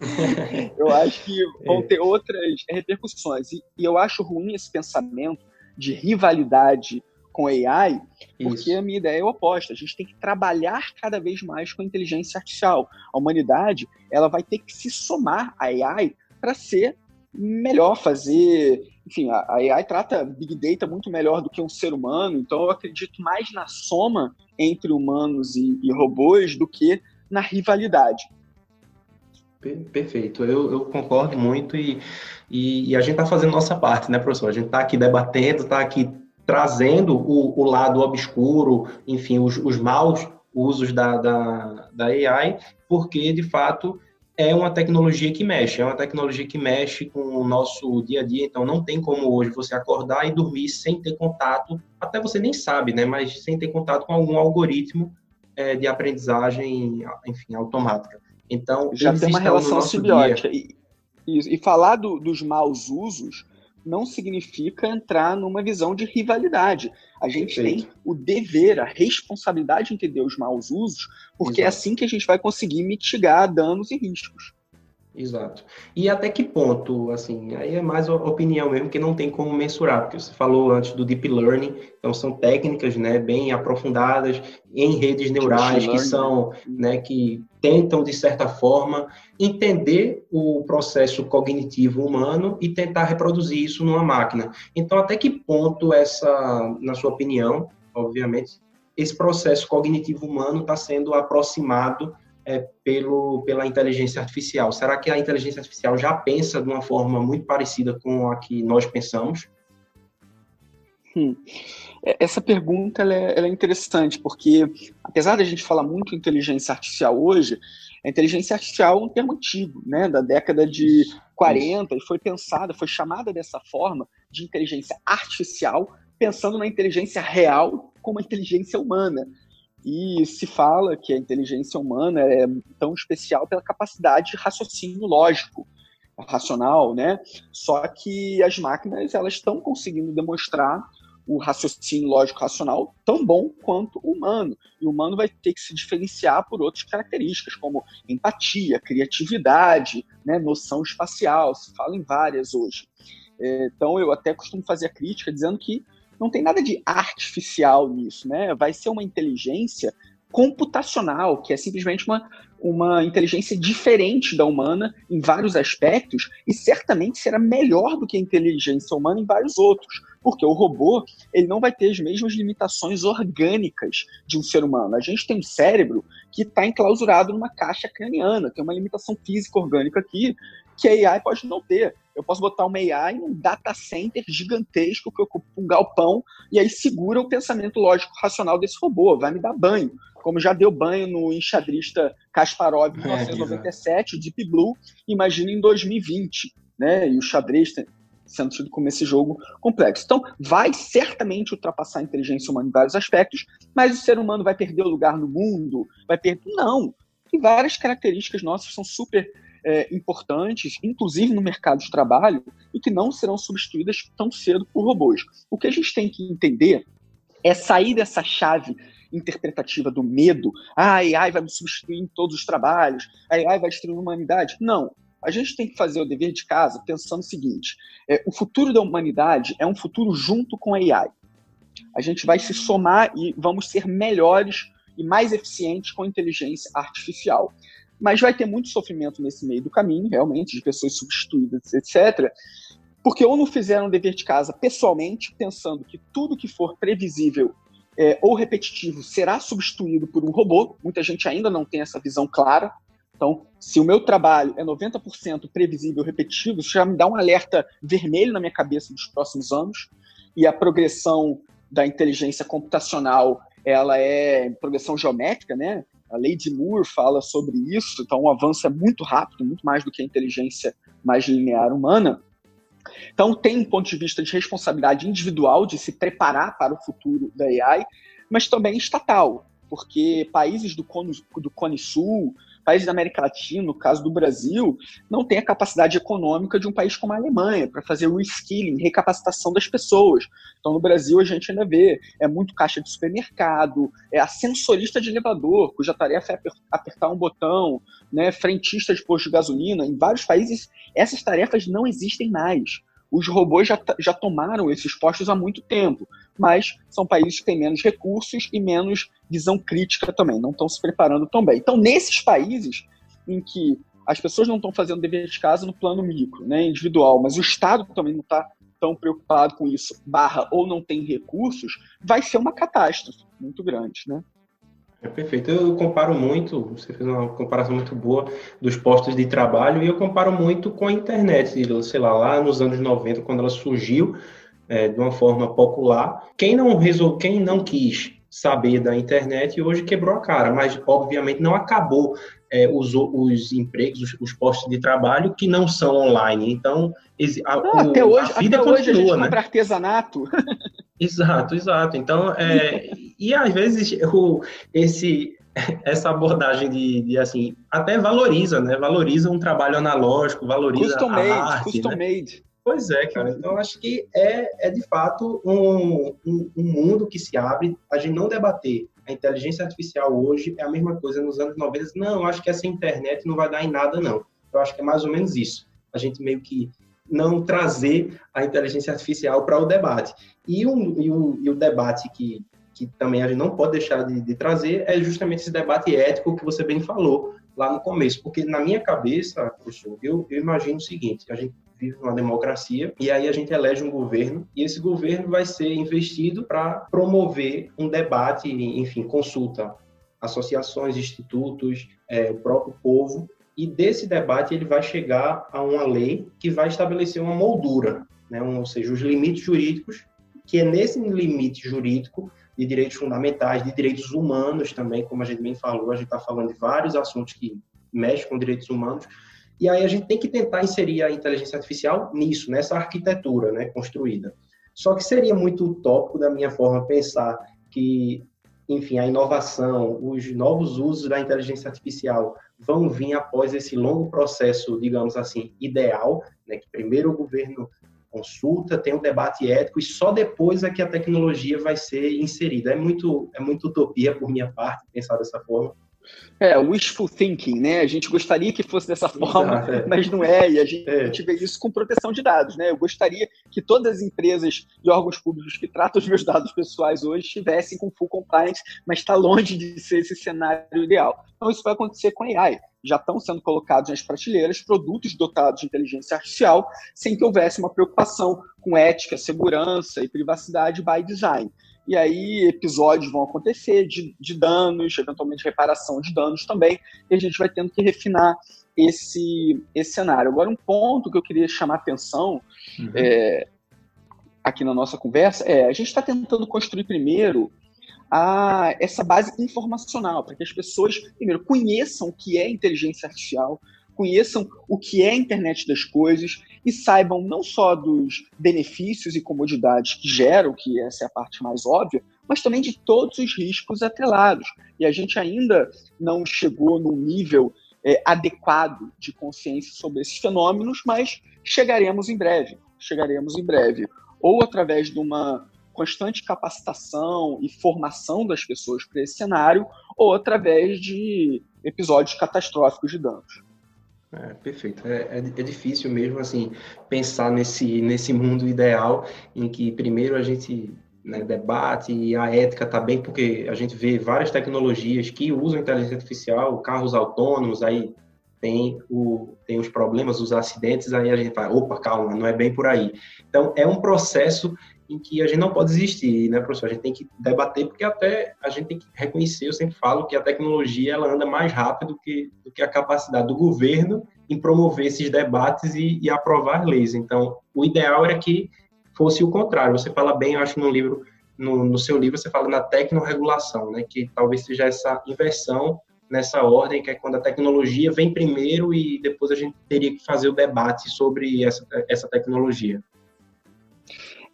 eu acho que vão ter outras repercussões. E, e eu acho ruim esse pensamento de rivalidade com AI, porque Isso. a minha ideia é oposta. A gente tem que trabalhar cada vez mais com a inteligência artificial. A humanidade ela vai ter que se somar à AI para ser melhor, fazer. Enfim, a AI trata Big Data muito melhor do que um ser humano, então eu acredito mais na soma entre humanos e, e robôs do que na rivalidade. Perfeito, eu, eu concordo muito e, e, e a gente está fazendo nossa parte, né, professor? A gente está aqui debatendo, está aqui trazendo o, o lado obscuro, enfim, os, os maus usos da, da, da AI, porque, de fato, é uma tecnologia que mexe, é uma tecnologia que mexe com o nosso dia a dia, então não tem como hoje você acordar e dormir sem ter contato, até você nem sabe, né, mas sem ter contato com algum algoritmo é, de aprendizagem, enfim, automática. Então, já tem uma relação simbiótica. E, e, falar do, dos maus usos não significa entrar numa visão de rivalidade. A gente Perfeito. tem o dever, a responsabilidade de entender os maus usos, porque é Exato. é assim que a gente vai conseguir mitigar danos e riscos. Exato. E até que ponto, assim, aí é mais opinião mesmo, que não tem como mensurar, porque você falou antes do deep learning, então são técnicas, né, bem aprofundadas em redes neurais que são, né, que tentam de certa forma entender o processo cognitivo humano e tentar reproduzir isso numa máquina. Então, até que ponto essa, na sua opinião, obviamente, esse processo cognitivo humano está sendo aproximado é, pelo, pela inteligência artificial? Será que a inteligência artificial já pensa de uma forma muito parecida com a que nós pensamos? Hum. É, essa pergunta ela é, ela é, interessante, porque apesar da gente falar muito inteligência artificial hoje, a inteligência artificial é um termo antigo, né, da década de 40, e foi pensada, foi chamada dessa forma de inteligência artificial, pensando na inteligência real como a inteligência humana. E se fala que a inteligência humana é tão especial pela capacidade de raciocínio lógico, racional, né? Só que as máquinas elas estão conseguindo demonstrar o raciocínio lógico racional tão bom quanto o humano. E o humano vai ter que se diferenciar por outras características, como empatia, criatividade, né, noção espacial, se fala em várias hoje. É, então eu até costumo fazer a crítica dizendo que não tem nada de artificial nisso, né? Vai ser uma inteligência computacional, que é simplesmente uma, uma inteligência diferente da humana em vários aspectos e certamente será melhor do que a inteligência humana em vários outros, porque o robô ele não vai ter as mesmas limitações orgânicas de um ser humano. A gente tem um cérebro que está enclausurado numa caixa craniana, tem uma limitação física orgânica aqui que a AI pode não ter. Eu posso botar uma AI num data center gigantesco que ocupa um galpão e aí segura o pensamento lógico racional desse robô, vai me dar banho. Como já deu banho no enxadrista Kasparov em 1997, é, o Deep Blue, imagina em 2020. Né? E o xadrez sendo tido como esse jogo complexo. Então, vai certamente ultrapassar a inteligência humana em vários aspectos, mas o ser humano vai perder o lugar no mundo? Vai perder? Não. Tem várias características nossas que são super é, importantes, inclusive no mercado de trabalho, e que não serão substituídas tão cedo por robôs. O que a gente tem que entender é sair dessa chave interpretativa do medo, ah, a AI vai me substituir em todos os trabalhos, a AI vai destruir a humanidade. Não. A gente tem que fazer o dever de casa pensando o seguinte: é, o futuro da humanidade é um futuro junto com a AI. A gente vai se somar e vamos ser melhores e mais eficientes com a inteligência artificial. Mas vai ter muito sofrimento nesse meio do caminho, realmente, de pessoas substituídas, etc. Porque ou não fizeram o dever de casa pessoalmente, pensando que tudo que for previsível é, ou repetitivo será substituído por um robô. Muita gente ainda não tem essa visão clara. Então, se o meu trabalho é 90% previsível e repetitivo, isso já me dá um alerta vermelho na minha cabeça dos próximos anos. E a progressão da inteligência computacional, ela é progressão geométrica, né? A de Moore fala sobre isso, então o avanço é muito rápido, muito mais do que a inteligência mais linear humana. Então, tem um ponto de vista de responsabilidade individual de se preparar para o futuro da AI, mas também estatal, porque países do Cone, do Cone Sul, países da América Latina, no caso do Brasil, não têm a capacidade econômica de um país como a Alemanha para fazer reskilling, recapacitação das pessoas. Então, no Brasil, a gente ainda vê é muito caixa de supermercado, é ascensorista de elevador, cuja tarefa é apertar um botão, né, frentista de posto de gasolina. Em vários países, essas tarefas não existem mais. Os robôs já, já tomaram esses postos há muito tempo, mas são países que têm menos recursos e menos visão crítica também, não estão se preparando tão bem. Então, nesses países em que as pessoas não estão fazendo dever de casa no plano micro, né, individual, mas o Estado também não está tão preocupado com isso, barra ou não tem recursos, vai ser uma catástrofe muito grande, né? É perfeito. Eu comparo muito, você fez uma comparação muito boa dos postos de trabalho, e eu comparo muito com a internet, sei lá, lá nos anos 90, quando ela surgiu é, de uma forma popular. Quem não, resol... Quem não quis saber da internet hoje quebrou a cara, mas obviamente não acabou é, os, os empregos, os, os, postos de trabalho que não são online. Então, a, ah, até hoje, a vida até continua, hoje a gente né? artesanato. Exato, exato. Então, é, e às vezes o, esse, essa abordagem de, de, assim, até valoriza, né? Valoriza um trabalho analógico, valoriza custom a made, arte, custom né? made. Pois é, cara. Então, acho que é, é de fato um, um, um, mundo que se abre. A gente não debater a inteligência artificial hoje é a mesma coisa nos anos 90. Não, acho que essa internet não vai dar em nada, não. Eu acho que é mais ou menos isso. A gente meio que não trazer a inteligência artificial para o debate. E, um, e, o, e o debate que, que também a gente não pode deixar de, de, trazer é justamente esse debate ético que você bem falou lá no começo. Porque na minha cabeça, professor, eu, eu imagino o seguinte, que a gente vive numa democracia e aí a gente elege um governo e esse governo vai ser investido para promover um debate, enfim, consulta associações, institutos, é, o próprio povo e desse debate ele vai chegar a uma lei que vai estabelecer uma moldura, né? Ou seja, os limites jurídicos, que é nesse limite jurídico de direitos fundamentais, de direitos humanos também, como a gente bem falou, a gente está falando de vários assuntos que mexem com direitos humanos, e aí a gente tem que tentar inserir a inteligência artificial nisso, nessa arquitetura né, construída. Só que seria muito utópico da minha forma pensar que, enfim, a inovação, os novos usos da inteligência artificial vão vir após esse longo processo, digamos assim, ideal, né, que primeiro o governo consulta, tem um debate ético e só depois é que a tecnologia vai ser inserida. É muito, é muito utopia por minha parte pensar dessa forma, é, wishful thinking, né? A gente gostaria que fosse dessa forma, Exato, é. mas não é, e a gente, é. a gente, vê isso com proteção de dados, né? Eu gostaria que todas as empresas e órgãos públicos que tratam os meus dados pessoais hoje estivessem com full compliance, mas está longe de ser esse cenário ideal. Então, isso vai acontecer com a AI. Já estão sendo colocados nas prateleiras produtos dotados de inteligência artificial, sem que houvesse uma preocupação com ética, segurança e privacidade by design e aí episódios vão acontecer de, de danos, eventualmente reparação de danos também, e a gente vai tendo que refinar esse, esse cenário. Agora, um ponto que eu queria chamar atenção uhum. é, aqui na nossa conversa é a gente está tentando construir primeiro a, essa base informacional, para que as pessoas, primeiro, conheçam o que é inteligência artificial, conheçam o que é a internet das coisas e saibam não só dos benefícios e comodidades que geram, que essa é a parte mais óbvia, mas também de todos os riscos atrelados. E a gente ainda não chegou num nível é, adequado de consciência sobre esses fenômenos, mas chegaremos em breve. Chegaremos em breve. Ou através de uma constante capacitação e formação das pessoas para esse cenário, ou através de episódios catastróficos de danos. É, perfeito. É, é, é, difícil mesmo assim pensar nesse, nesse mundo ideal em que primeiro a gente né, debate e a ética está bem, porque a gente vê várias tecnologias que usam inteligência artificial, carros autônomos, aí tem, o, tem os problemas, os acidentes, aí a gente fala, opa, calma, não é bem por aí. Então, é um processo em que a gente não pode desistir, né, professor? A gente tem que debater, porque até a gente tem que reconhecer, eu sempre falo que a tecnologia ela anda mais rápido que, do que a capacidade do governo em promover esses debates e, e aprovar leis. Então, o ideal era que fosse o contrário. Você fala bem, eu acho, no livro, no, no seu livro, você fala na tecnorregulação, né, que talvez seja essa inversão nessa ordem, que é quando a tecnologia vem primeiro e depois a gente teria que fazer o debate sobre essa, essa tecnologia.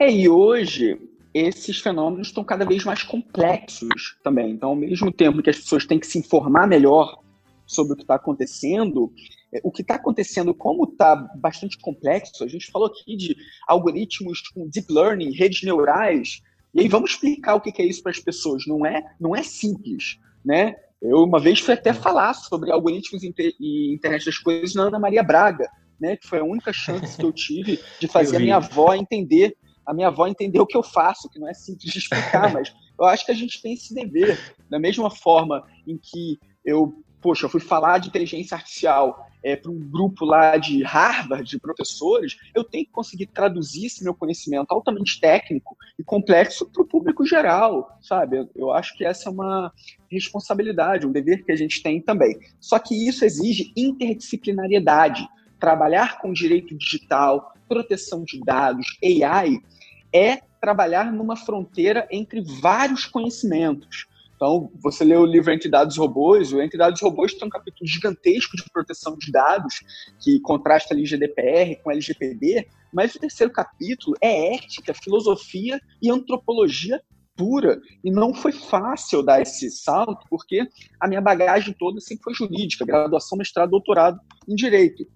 É, e hoje esses fenômenos estão cada vez mais complexos também. Então, ao mesmo tempo que as pessoas têm que se informar melhor sobre o que está acontecendo, é, o que está acontecendo, como está bastante complexo, a gente falou aqui de algoritmos com deep learning, redes neurais, e aí vamos explicar o que é isso para as pessoas. Não é, não é simples, né? Eu uma vez fui até falar sobre algoritmos e internet das coisas na Ana Maria Braga, né? Que foi a única chance que eu tive de fazer a minha avó entender a minha avó entendeu o que eu faço, que não é simples de explicar, mas eu acho que a gente tem esse dever. Da mesma forma em que eu, poxa, eu fui falar de inteligência artificial é, para um grupo lá de Harvard, de professores, eu tenho que conseguir traduzir esse meu conhecimento altamente técnico e complexo para o público geral, sabe? Eu, eu acho que essa é uma responsabilidade, um dever que a gente tem também. Só que isso exige interdisciplinariedade. Trabalhar com direito digital, proteção de dados, AI, é trabalhar numa fronteira entre vários conhecimentos. Então, você lê o livro Entre Dados e Robôs, o Entre Dados e Robôs tem um capítulo gigantesco de proteção de dados, que contrasta ali GDPR com LGPD, mas o terceiro capítulo é ética, filosofia e antropologia pura. E não foi fácil dar esse salto, porque a minha bagagem toda sempre foi jurídica, graduação, mestrado, doutorado em direito.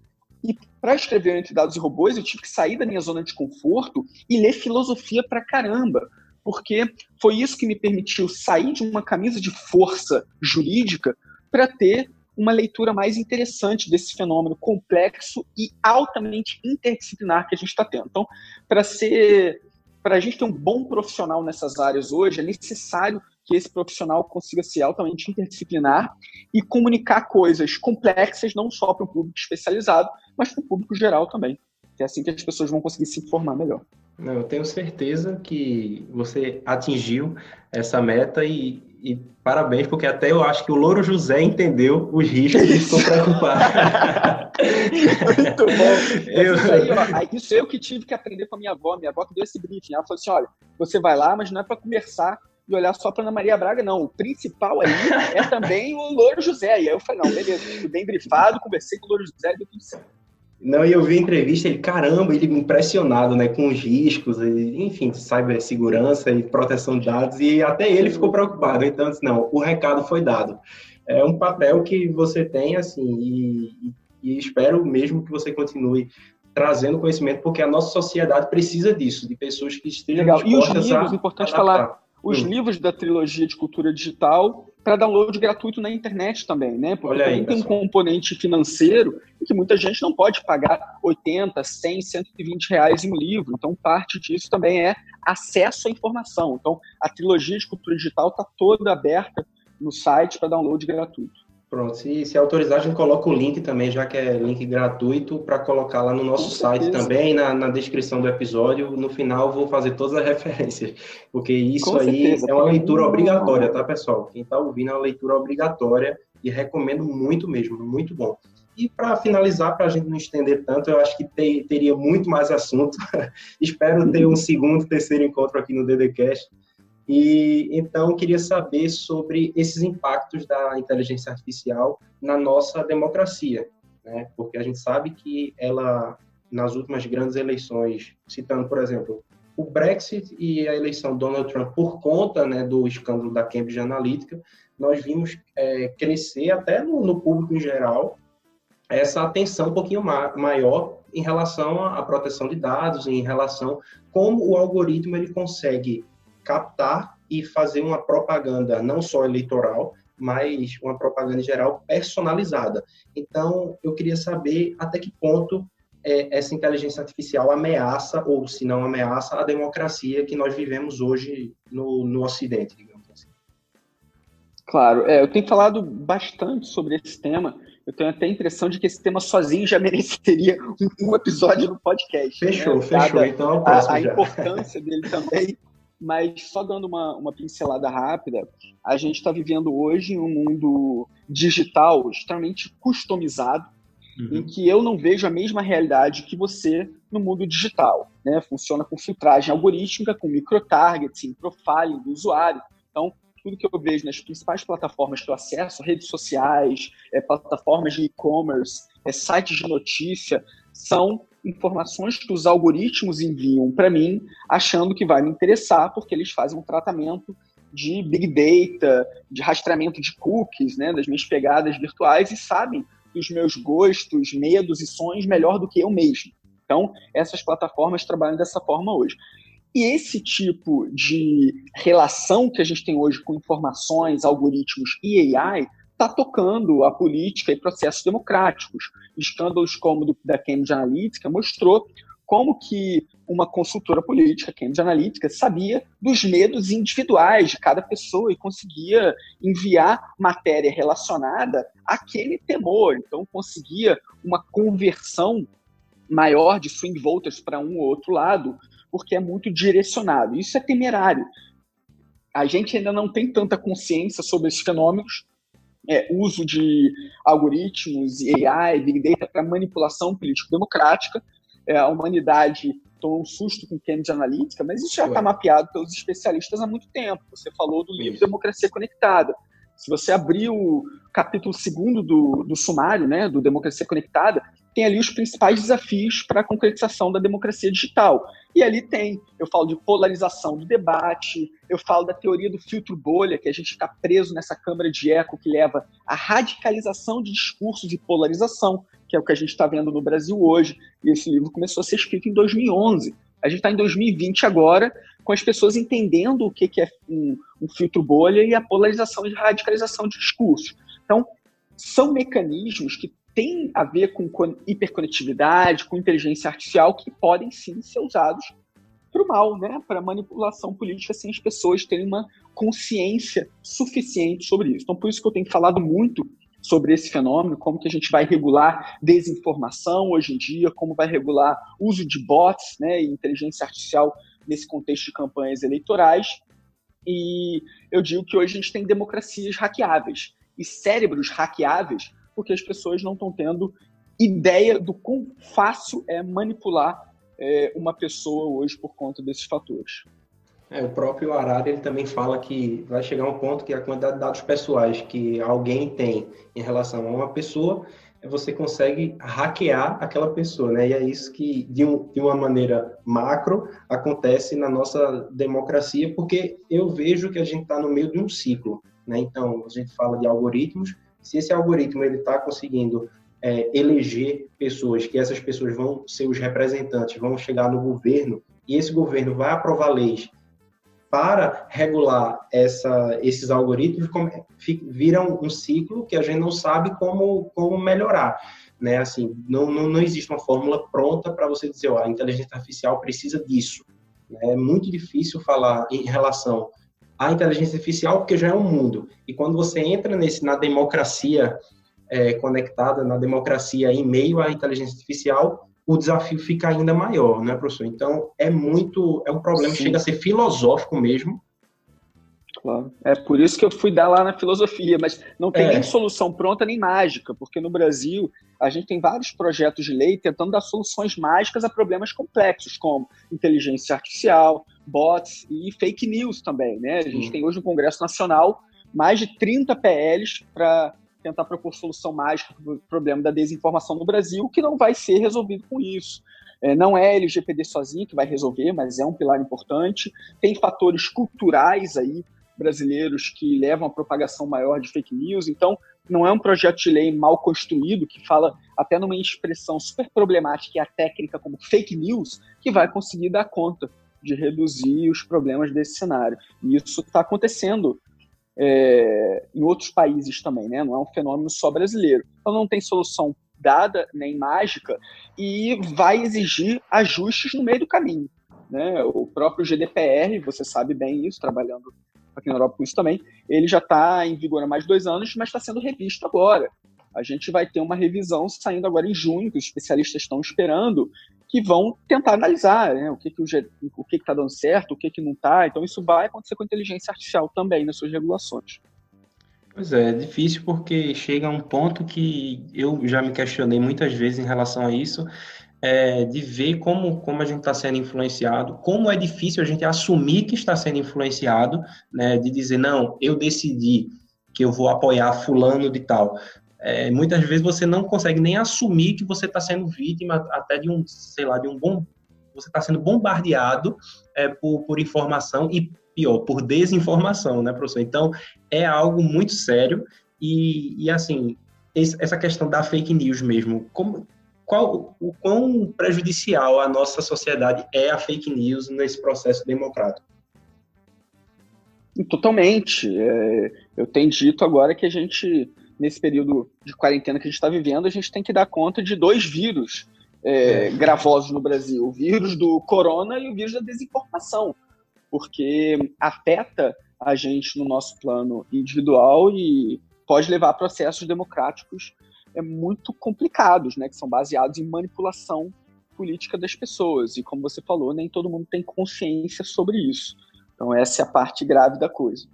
E para escrever Entre Dados e Robôs, eu tive que sair da minha zona de conforto e ler filosofia pra caramba. Porque foi isso que me permitiu sair de uma camisa de força jurídica para ter uma leitura mais interessante desse fenômeno complexo e altamente interdisciplinar que a gente está tendo. Então, para ser, para a gente ter um bom profissional nessas áreas hoje, é necessário que esse profissional consiga ser altamente interdisciplinar e comunicar coisas complexas não só para o público especializado, mas para o público geral também. É assim que as pessoas vão conseguir se informar melhor. Não, eu tenho certeza que você atingiu essa meta e, e, parabéns, porque até eu acho que o Louro José entendeu os riscos e ficou preocupado. Muito bom. Eu... Isso, aí, ó, isso eu que tive que aprender com a minha avó. Minha avó que deu esse briefing. Ela falou assim: olha, você vai lá, mas não é para conversar e olhar só para Ana Maria Braga, não. O principal aí é também o Louro José. E aí eu falei, não, beleza, fui bem brifado, conversei com o Louro José e deu tudo certo. Não, e eu vi a entrevista, ele, caramba, ele impressionado, né, com os riscos, enfim, cibersegurança e proteção de dados, e até ele ficou preocupado. Então, assim, não, o recado foi dado. É um papel que você tem, assim, e, e espero mesmo que você continue trazendo conhecimento, porque a nossa sociedade precisa disso, de pessoas que estejam Legal. E os livros, importante falar, os hum. livros da trilogia de cultura digital para download gratuito na internet também, né? Porque Olha também aí, tem um componente financeiro que muita gente não pode pagar 80, 100, 120 reais em um livro. Então, parte disso também é acesso à informação. Então, a trilogia de cultura digital está toda aberta no site para download gratuito. Pronto, se, se autorizar, a gente coloca o link também, já que é link gratuito, para colocar lá no nosso site também, na, na descrição do episódio. No final, vou fazer todas as referências, porque isso Com aí certeza, é uma leitura obrigatória, tá, pessoal? Quem está ouvindo é uma leitura obrigatória e recomendo muito mesmo, muito bom. E para finalizar, para a gente não estender tanto, eu acho que ter, teria muito mais assunto. Espero ter um segundo, terceiro encontro aqui no DDCast e então queria saber sobre esses impactos da inteligência artificial na nossa democracia, né? Porque a gente sabe que ela nas últimas grandes eleições, citando, por exemplo, o Brexit e a eleição Donald Trump por conta né, do escândalo da Cambridge Analytica, nós vimos é, crescer até no, no, público em geral essa atenção um pouquinho ma maior em relação à proteção de dados, em relação como o algoritmo ele consegue captar e fazer uma propaganda não só eleitoral, mas uma propaganda em geral personalizada. Então, eu queria saber até que ponto é, essa inteligência artificial ameaça, ou se não ameaça, a democracia que nós vivemos hoje no, no Ocidente, digamos assim. Claro, é, eu tenho falado bastante sobre esse tema. Eu tenho até a impressão de que esse tema sozinho já mereceria um, um episódio no podcast. Fechou, né? fechou. Então, a, a, a importância dele também mas só dando uma, uma pincelada rápida, a gente está vivendo hoje um mundo digital extremamente customizado, uhum. em que eu não vejo a mesma realidade que você no mundo digital. Né? Funciona com filtragem algorítmica, com microtargeting, profiling do usuário. Então, tudo que eu vejo nas principais plataformas que eu acesso, redes sociais, é, plataformas de e-commerce, é, sites de notícia, são informações que os algoritmos enviam para mim, achando que vai me interessar, porque eles fazem um tratamento de big data, de rastreamento de cookies, né, das minhas pegadas virtuais e sabem dos meus gostos, medos e sonhos melhor do que eu mesmo. Então, essas plataformas trabalham dessa forma hoje. E esse tipo de relação que a gente tem hoje com informações, algoritmos e AI está tocando a política e processos democráticos. Escândalos como do, da Cambridge Analytica mostrou como que uma consultora política, Cambridge Analytica, sabia dos medos individuais de cada pessoa e conseguia enviar matéria relacionada àquele temor. Então, conseguia uma conversão maior de swing voters para um ou outro lado, porque é muito direcionado. Isso é temerário. A gente ainda não tem tanta consciência sobre esses fenômenos, é, uso de algoritmos, AI, Big Data para manipulação político-democrática. É, a humanidade tomou um susto com Cambridge Analytica, mas isso já está mapeado pelos especialistas há muito tempo. Você falou do livro Democracia Conectada. Se você abrir o capítulo segundo do, do sumário, né, do Democracia Conectada, tem ali os principais desafios para a concretização da democracia digital. E ali tem, eu falo de polarização do debate, eu falo da teoria do filtro bolha, que a gente está preso nessa câmara de eco que leva à radicalização de discursos e polarização, que é o que a gente está vendo no Brasil hoje. E esse livro começou a ser escrito em 2011. A gente está em 2020 agora, com as pessoas entendendo o que, que é um, um filtro bolha e a polarização e radicalização de discursos. Então, são mecanismos que têm a ver com hiperconectividade, com inteligência artificial, que podem sim ser usados para o mal, né? para manipulação política, sem as pessoas terem uma consciência suficiente sobre isso. Então, por isso que eu tenho falado muito sobre esse fenômeno, como que a gente vai regular desinformação hoje em dia, como vai regular uso de bots né, e inteligência artificial nesse contexto de campanhas eleitorais. E eu digo que hoje a gente tem democracias hackeáveis e cérebros hackeáveis porque as pessoas não estão tendo ideia do quão fácil é manipular é, uma pessoa hoje por conta desses fatores. É, o próprio Arara ele também fala que vai chegar um ponto que a quantidade de dados pessoais que alguém tem em relação a uma pessoa, você consegue hackear aquela pessoa, né? E é isso que, de, um, de uma maneira macro, acontece na nossa democracia, porque eu vejo que a gente está no meio de um ciclo, né? Então, a gente fala de algoritmos, se esse algoritmo ele está conseguindo é, eleger pessoas, que essas pessoas vão ser os representantes, vão chegar no governo, e esse governo vai aprovar leis para regular essa, esses algoritmos, viram um ciclo que a gente não sabe como, como melhorar. Né? Assim, não, não, não existe uma fórmula pronta para você dizer, ó, a inteligência artificial precisa disso. Né? É muito difícil falar em relação a inteligência artificial, porque já é um mundo. E quando você entra nesse na democracia é, conectada, na democracia em meio à inteligência artificial, o desafio fica ainda maior, né, professor? Então, é muito, é um problema que chega a ser filosófico mesmo. Claro. É por isso que eu fui dar lá na filosofia, mas não tem é. nem solução pronta nem mágica, porque no Brasil a gente tem vários projetos de lei tentando dar soluções mágicas a problemas complexos, como inteligência artificial, bots e fake news também, né? A gente tem hoje no Congresso Nacional mais de 30 PLs para tentar propor solução mágica para o problema da desinformação no Brasil, que não vai ser resolvido com isso. É, não é LGPD sozinho que vai resolver, mas é um pilar importante. Tem fatores culturais aí brasileiros que levam à propagação maior de fake news. Então, não é um projeto de lei mal construído que fala até numa expressão super problemática e a técnica como fake news que vai conseguir dar conta de reduzir os problemas desse cenário. E isso está acontecendo é, em outros países também, né? Não é um fenômeno só brasileiro. Então não tem solução dada nem mágica e vai exigir ajustes no meio do caminho. Né? O próprio GDPR, você sabe bem isso, trabalhando aqui na Europa com isso também, ele já está em vigor há mais de dois anos, mas está sendo revisto agora. A gente vai ter uma revisão saindo agora em junho, que os especialistas estão esperando, que vão tentar analisar né, o que que o, o que está dando certo, o que, que não está. Então, isso vai acontecer com a inteligência artificial também nas suas regulações. Pois é, é difícil porque chega a um ponto que eu já me questionei muitas vezes em relação a isso, é, de ver como, como a gente está sendo influenciado, como é difícil a gente assumir que está sendo influenciado, né, de dizer, não, eu decidi que eu vou apoiar fulano de tal. É, muitas vezes você não consegue nem assumir que você está sendo vítima até de um, sei lá, de um bom... Você está sendo bombardeado é, por, por informação e, pior, por desinformação, né, professor? Então, é algo muito sério e, e assim, essa questão da fake news mesmo, como, qual, o quão prejudicial à nossa sociedade é a fake news nesse processo democrático? Totalmente. É, eu tenho dito agora que a gente, nesse período de quarentena que a gente está vivendo, a gente tem que dar conta de dois vírus é, é. gravosos no Brasil: o vírus do corona e o vírus da desinformação, porque afeta a gente no nosso plano individual e pode levar a processos democráticos é muito complicados, né, que são baseados em manipulação política das pessoas. E como você falou, nem todo mundo tem consciência sobre isso. Então essa é a parte grave da coisa.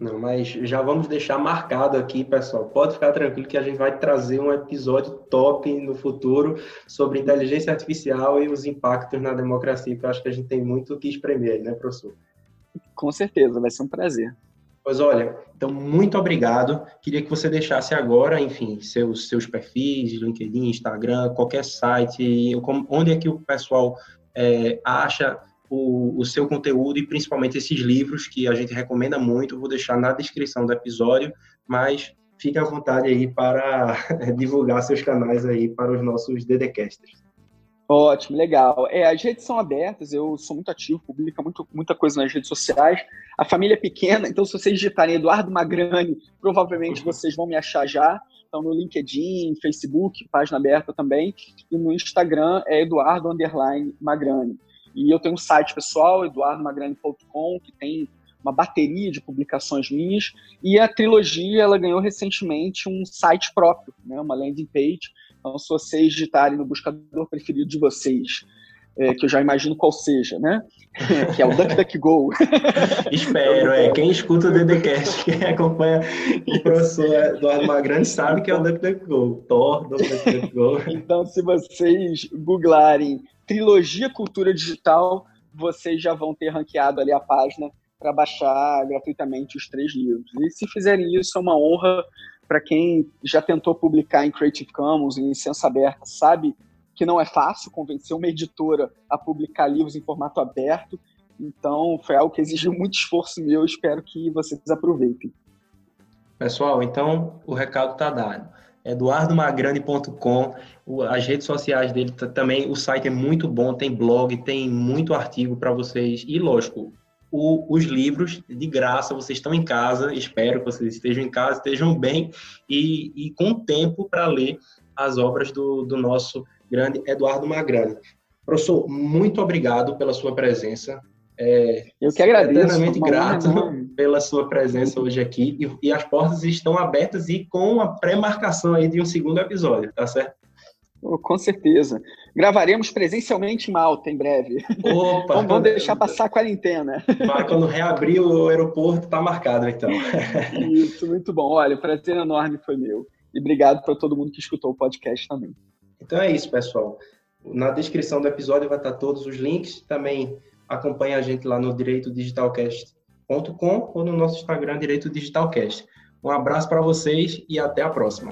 Não, mas já vamos deixar marcado aqui, pessoal. Pode ficar tranquilo que a gente vai trazer um episódio top no futuro sobre inteligência artificial e os impactos na democracia, que eu acho que a gente tem muito o que espremer, né, professor? Com certeza, vai ser um prazer. Pois olha, então muito obrigado. Queria que você deixasse agora, enfim, seus, seus perfis, LinkedIn, Instagram, qualquer site, onde é que o pessoal é, acha o, o, seu conteúdo e principalmente esses livros que a gente recomenda muito. vou deixar na descrição do episódio, mas fique à vontade aí para divulgar seus canais aí para os nossos DDcasters. Ótimo, legal. É, as redes são abertas, eu sou muito ativo, publico muito, muita coisa nas redes sociais. A família é pequena, então se vocês digitarem Eduardo Magrani, provavelmente vocês vão me achar já. Então no LinkedIn, Facebook, página aberta também. E no Instagram é Eduardo Underline Magrani. E eu tenho um site pessoal, eduardomagrani.com, que tem uma bateria de publicações minhas. E a trilogia, ela ganhou recentemente um site próprio, né, uma landing page, então, se vocês digitarem no buscador preferido de vocês, é, que eu já imagino qual seja, né? que é o DuckDuckGo. Espero, é. Quem escuta o DDCast, quem acompanha o professor Eduardo Magrande sabe que é o DuckDuckGo. Thor, DuckDuckGo. Então, se vocês googlarem Trilogia Cultura Digital, vocês já vão ter ranqueado ali a página para baixar gratuitamente os três livros. E se fizerem isso, é uma honra para quem já tentou publicar em Creative Commons, em licença aberta, sabe que não é fácil convencer uma editora a publicar livros em formato aberto. Então, foi algo que exigiu muito esforço meu. Espero que vocês aproveitem. Pessoal, então o recado está dado. eduardomagrande.com, as redes sociais dele também, o site é muito bom, tem blog, tem muito artigo para vocês. E, lógico, o, os livros de graça, vocês estão em casa, espero que vocês estejam em casa, estejam bem e, e com tempo para ler as obras do, do nosso grande Eduardo Magrani. Professor, muito obrigado pela sua presença. É, Eu que agradeço. Eternamente grato pela sua presença hoje aqui. E, e, as portas estão abertas e com a pré-marcação aí de um segundo episódio, tá certo? Oh, com certeza. Gravaremos presencialmente em Malta em breve. Opa! Então vamos deixar passar a quarentena. Vai, quando reabrir o aeroporto, está marcado, então. Isso, muito bom. Olha, o prazer enorme foi meu. E obrigado para todo mundo que escutou o podcast também. Então é isso, pessoal. Na descrição do episódio vai estar todos os links. Também acompanhe a gente lá no direitodigitalcast.com ou no nosso Instagram Direito Digitalcast. Um abraço para vocês e até a próxima.